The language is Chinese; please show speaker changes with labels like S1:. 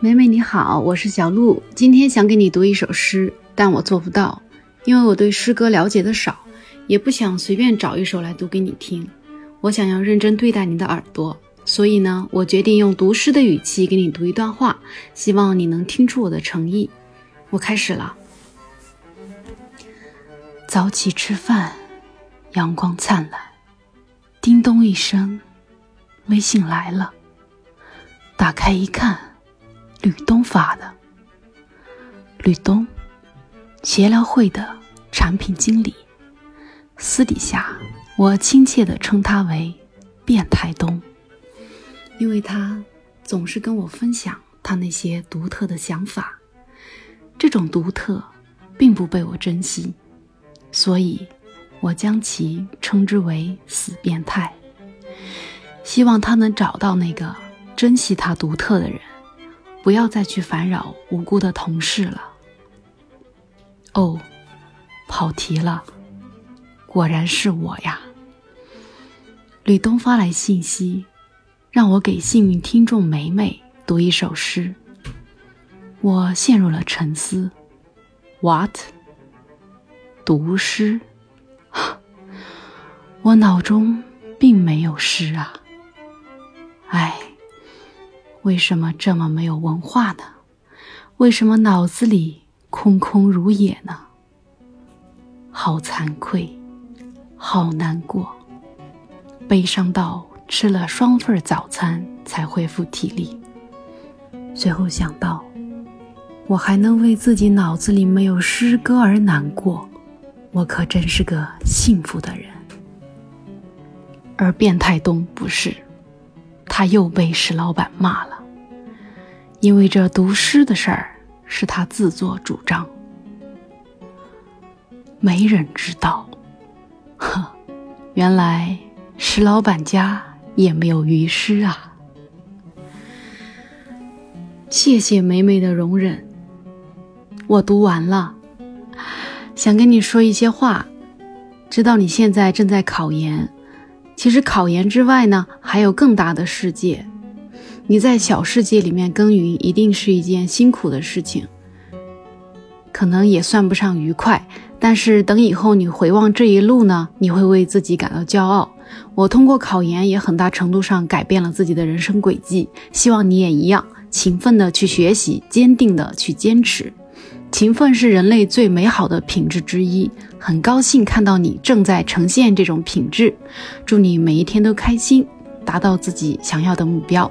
S1: 美美你好，我是小鹿，今天想给你读一首诗，但我做不到，因为我对诗歌了解的少，也不想随便找一首来读给你听。我想要认真对待你的耳朵，所以呢，我决定用读诗的语气给你读一段话，希望你能听出我的诚意。我开始了。早起吃饭，阳光灿烂，叮咚一声，微信来了，打开一看。吕东发的，吕东，协聊会的产品经理，私底下我亲切地称他为“变态东”，因为他总是跟我分享他那些独特的想法，这种独特并不被我珍惜，所以我将其称之为“死变态”，希望他能找到那个珍惜他独特的人。不要再去烦扰无辜的同事了。哦，跑题了，果然是我呀。吕东发来信息，让我给幸运听众梅梅读一首诗。我陷入了沉思。What？读诗？我脑中并没有诗啊。唉。为什么这么没有文化呢？为什么脑子里空空如也呢？好惭愧，好难过，悲伤到吃了双份早餐才恢复体力。随后想到，我还能为自己脑子里没有诗歌而难过，我可真是个幸福的人。而变态东不是。他又被石老板骂了，因为这读诗的事儿是他自作主张。没人知道，呵，原来石老板家也没有鱼诗啊。谢谢美美的容忍，我读完了，想跟你说一些话，知道你现在正在考研。其实考研之外呢，还有更大的世界。你在小世界里面耕耘，一定是一件辛苦的事情，可能也算不上愉快。但是等以后你回望这一路呢，你会为自己感到骄傲。我通过考研，也很大程度上改变了自己的人生轨迹。希望你也一样，勤奋的去学习，坚定的去坚持。勤奋是人类最美好的品质之一很高兴看到你正在呈现这种品质。祝你每一天都开心达到自己想要的目标。